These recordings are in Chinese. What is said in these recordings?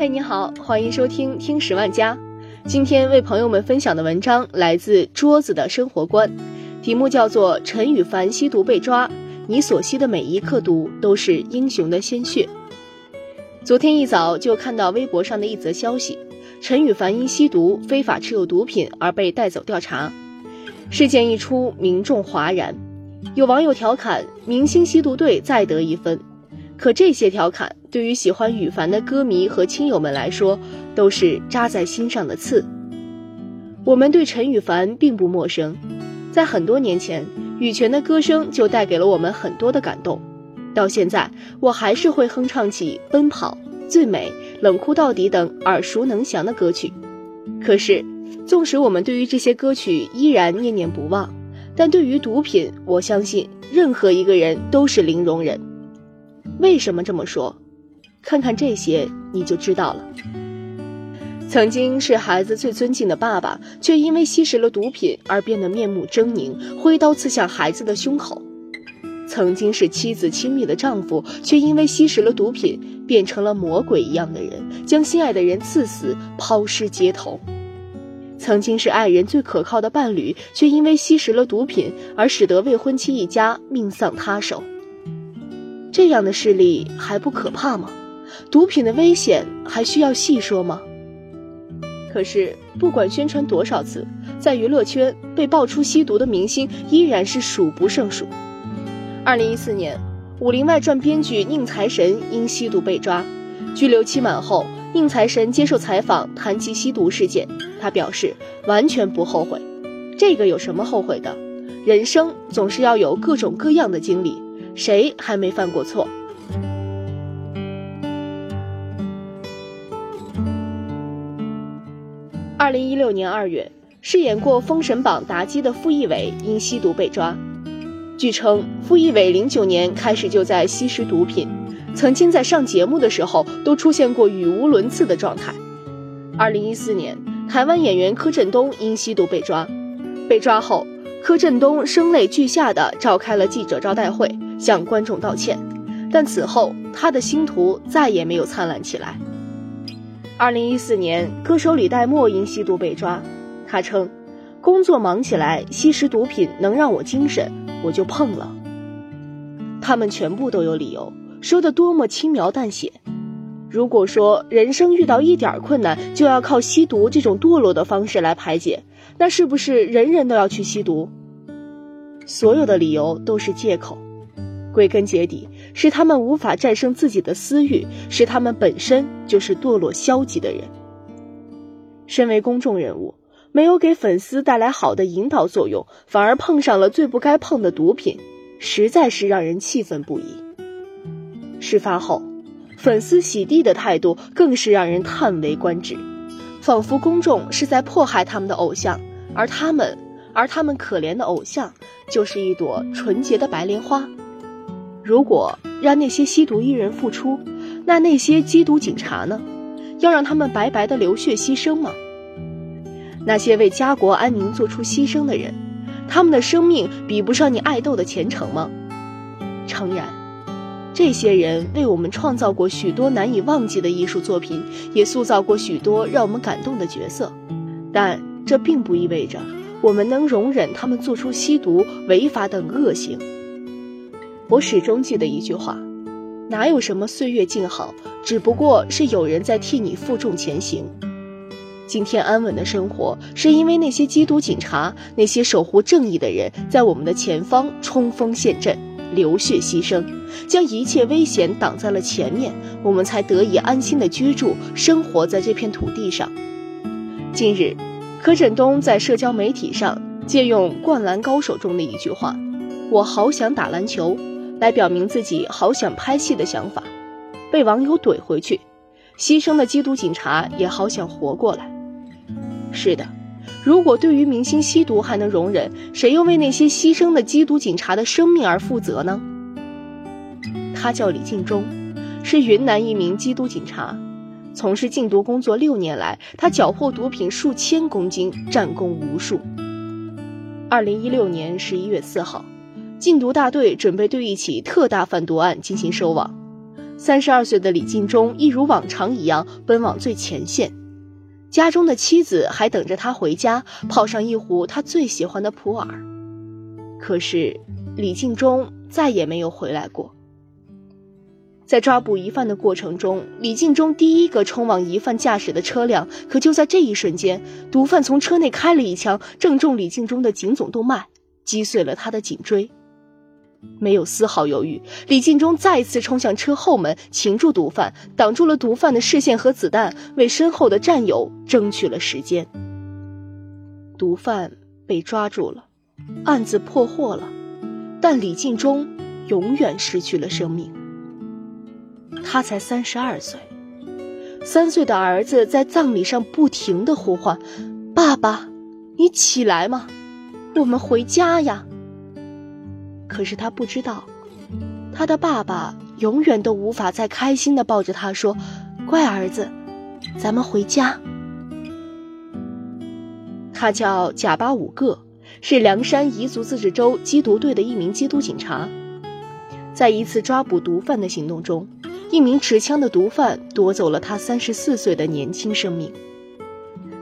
嘿，你好，欢迎收听听十万家。今天为朋友们分享的文章来自桌子的生活观，题目叫做《陈羽凡吸毒被抓，你所吸的每一克毒都是英雄的鲜血》。昨天一早就看到微博上的一则消息，陈羽凡因吸毒、非法持有毒品而被带走调查。事件一出，民众哗然，有网友调侃：“明星吸毒队再得一分。”可这些调侃对于喜欢羽凡的歌迷和亲友们来说，都是扎在心上的刺。我们对陈羽凡并不陌生，在很多年前，羽泉的歌声就带给了我们很多的感动。到现在，我还是会哼唱起《奔跑》《最美》《冷酷到底》等耳熟能详的歌曲。可是，纵使我们对于这些歌曲依然念念不忘，但对于毒品，我相信任何一个人都是零容忍。为什么这么说？看看这些你就知道了。曾经是孩子最尊敬的爸爸，却因为吸食了毒品而变得面目狰狞，挥刀刺向孩子的胸口；曾经是妻子亲密的丈夫，却因为吸食了毒品变成了魔鬼一样的人，将心爱的人刺死，抛尸街头；曾经是爱人最可靠的伴侣，却因为吸食了毒品而使得未婚妻一家命丧他手。这样的事例还不可怕吗？毒品的危险还需要细说吗？可是不管宣传多少次，在娱乐圈被爆出吸毒的明星依然是数不胜数。二零一四年，《武林外传》编剧宁财神因吸毒被抓，拘留期满后，宁财神接受采访谈及吸毒事件，他表示完全不后悔。这个有什么后悔的？人生总是要有各种各样的经历。谁还没犯过错？二零一六年二月，饰演过《封神榜》妲己的傅艺伟因吸毒被抓。据称，傅艺伟零九年开始就在吸食毒品，曾经在上节目的时候都出现过语无伦次的状态。二零一四年，台湾演员柯震东因吸毒被抓，被抓后，柯震东声泪俱下的召开了记者招待会。向观众道歉，但此后他的星途再也没有灿烂起来。二零一四年，歌手李代沫因吸毒被抓，他称：“工作忙起来，吸食毒品能让我精神，我就碰了。”他们全部都有理由，说的多么轻描淡写。如果说人生遇到一点困难就要靠吸毒这种堕落的方式来排解，那是不是人人都要去吸毒？所有的理由都是借口。归根结底，是他们无法战胜自己的私欲，是他们本身就是堕落消极的人。身为公众人物，没有给粉丝带来好的引导作用，反而碰上了最不该碰的毒品，实在是让人气愤不已。事发后，粉丝洗地的态度更是让人叹为观止，仿佛公众是在迫害他们的偶像，而他们，而他们可怜的偶像，就是一朵纯洁的白莲花。如果让那些吸毒艺人付出，那那些缉毒警察呢？要让他们白白的流血牺牲吗？那些为家国安宁做出牺牲的人，他们的生命比不上你爱豆的前程吗？诚然，这些人为我们创造过许多难以忘记的艺术作品，也塑造过许多让我们感动的角色，但这并不意味着我们能容忍他们做出吸毒、违法等恶行。我始终记得一句话：哪有什么岁月静好，只不过是有人在替你负重前行。今天安稳的生活，是因为那些缉毒警察，那些守护正义的人，在我们的前方冲锋陷阵，流血牺牲，将一切危险挡在了前面，我们才得以安心的居住，生活在这片土地上。近日，柯震东在社交媒体上借用《灌篮高手》中的一句话：“我好想打篮球。”来表明自己好想拍戏的想法，被网友怼回去。牺牲的缉毒警察也好想活过来。是的，如果对于明星吸毒还能容忍，谁又为那些牺牲的缉毒警察的生命而负责呢？他叫李敬忠，是云南一名缉毒警察，从事禁毒工作六年来，他缴获毒品数千公斤，战功无数。二零一六年十一月四号。禁毒大队准备对一起特大贩毒案进行收网，三十二岁的李进忠一如往常一样奔往最前线，家中的妻子还等着他回家泡上一壶他最喜欢的普洱。可是李进忠再也没有回来过。在抓捕疑犯的过程中，李进忠第一个冲往疑犯驾驶的车辆，可就在这一瞬间，毒贩从车内开了一枪，正中李进忠的颈总动脉，击碎了他的颈椎。没有丝毫犹豫，李进忠再次冲向车后门，擒住毒贩，挡住了毒贩的视线和子弹，为身后的战友争取了时间。毒贩被抓住了，案子破获了，但李进忠永远失去了生命。他才三十二岁，三岁的儿子在葬礼上不停的呼唤：“爸爸，你起来吗，我们回家呀。”可是他不知道，他的爸爸永远都无法再开心的抱着他说：“乖儿子，咱们回家。”他叫贾巴五个，是凉山彝族自治州缉毒队的一名缉毒警察。在一次抓捕毒贩的行动中，一名持枪的毒贩夺走了他三十四岁的年轻生命。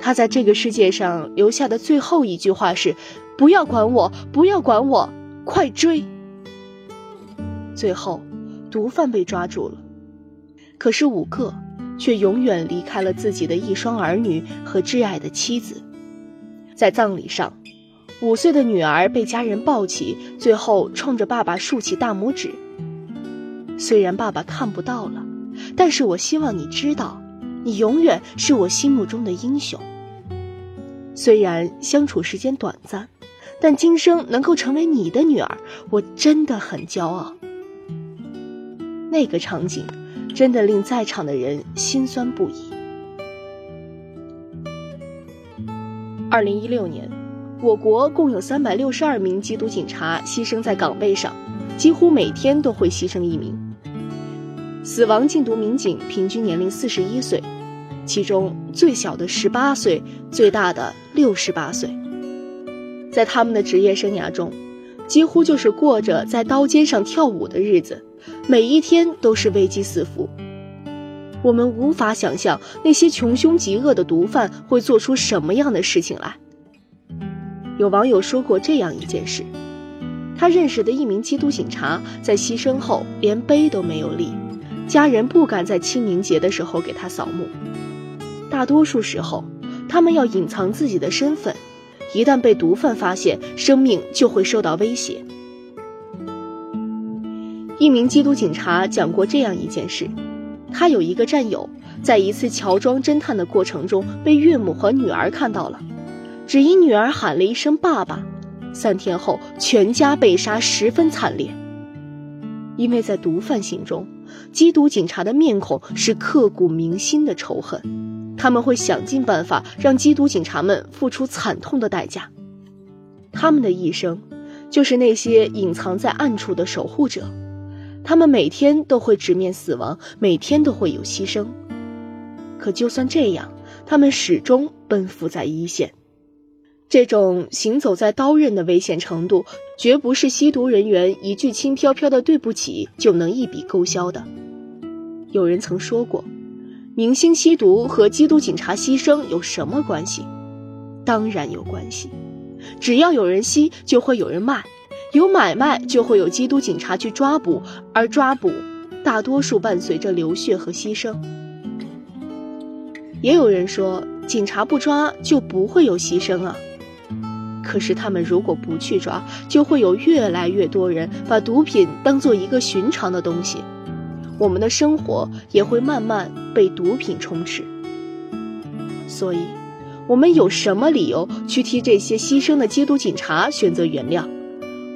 他在这个世界上留下的最后一句话是：“不要管我，不要管我。”快追！最后，毒贩被抓住了，可是五个却永远离开了自己的一双儿女和挚爱的妻子。在葬礼上，五岁的女儿被家人抱起，最后冲着爸爸竖起大拇指。虽然爸爸看不到了，但是我希望你知道，你永远是我心目中的英雄。虽然相处时间短暂。但今生能够成为你的女儿，我真的很骄傲。那个场景，真的令在场的人心酸不已。二零一六年，我国共有三百六十二名缉毒警察牺牲在岗位上，几乎每天都会牺牲一名。死亡禁毒民警平均年龄四十一岁，其中最小的十八岁，最大的六十八岁。在他们的职业生涯中，几乎就是过着在刀尖上跳舞的日子，每一天都是危机四伏。我们无法想象那些穷凶极恶的毒贩会做出什么样的事情来。有网友说过这样一件事：他认识的一名缉毒警察在牺牲后连碑都没有立，家人不敢在清明节的时候给他扫墓。大多数时候，他们要隐藏自己的身份。一旦被毒贩发现，生命就会受到威胁。一名缉毒警察讲过这样一件事：他有一个战友，在一次乔装侦探的过程中被岳母和女儿看到了，只因女儿喊了一声“爸爸”，三天后全家被杀，十分惨烈。因为在毒贩心中，缉毒警察的面孔是刻骨铭心的仇恨。他们会想尽办法让缉毒警察们付出惨痛的代价，他们的一生就是那些隐藏在暗处的守护者，他们每天都会直面死亡，每天都会有牺牲，可就算这样，他们始终奔赴在一线。这种行走在刀刃的危险程度，绝不是吸毒人员一句轻飘飘的对不起就能一笔勾销的。有人曾说过。明星吸毒和缉毒警察牺牲有什么关系？当然有关系。只要有人吸，就会有人卖；有买卖，就会有缉毒警察去抓捕。而抓捕，大多数伴随着流血和牺牲。也有人说，警察不抓就不会有牺牲啊。可是他们如果不去抓，就会有越来越多人把毒品当做一个寻常的东西。我们的生活也会慢慢被毒品充斥，所以，我们有什么理由去替这些牺牲的缉毒警察选择原谅？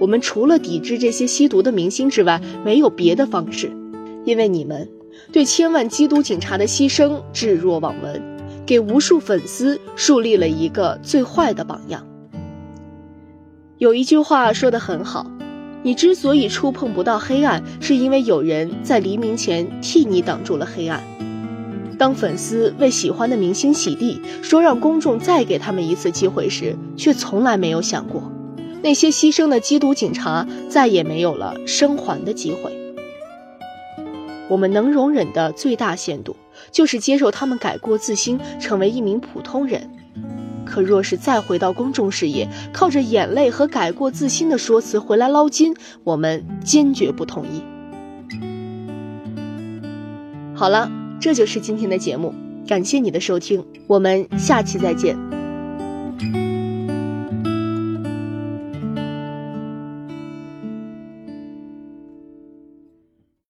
我们除了抵制这些吸毒的明星之外，没有别的方式，因为你们对千万缉毒警察的牺牲置若罔闻，给无数粉丝树立了一个最坏的榜样。有一句话说得很好。你之所以触碰不到黑暗，是因为有人在黎明前替你挡住了黑暗。当粉丝为喜欢的明星洗地，说让公众再给他们一次机会时，却从来没有想过，那些牺牲的缉毒警察再也没有了生还的机会。我们能容忍的最大限度，就是接受他们改过自新，成为一名普通人。可若是再回到公众视野，靠着眼泪和改过自新的说辞回来捞金，我们坚决不同意。好了，这就是今天的节目，感谢你的收听，我们下期再见。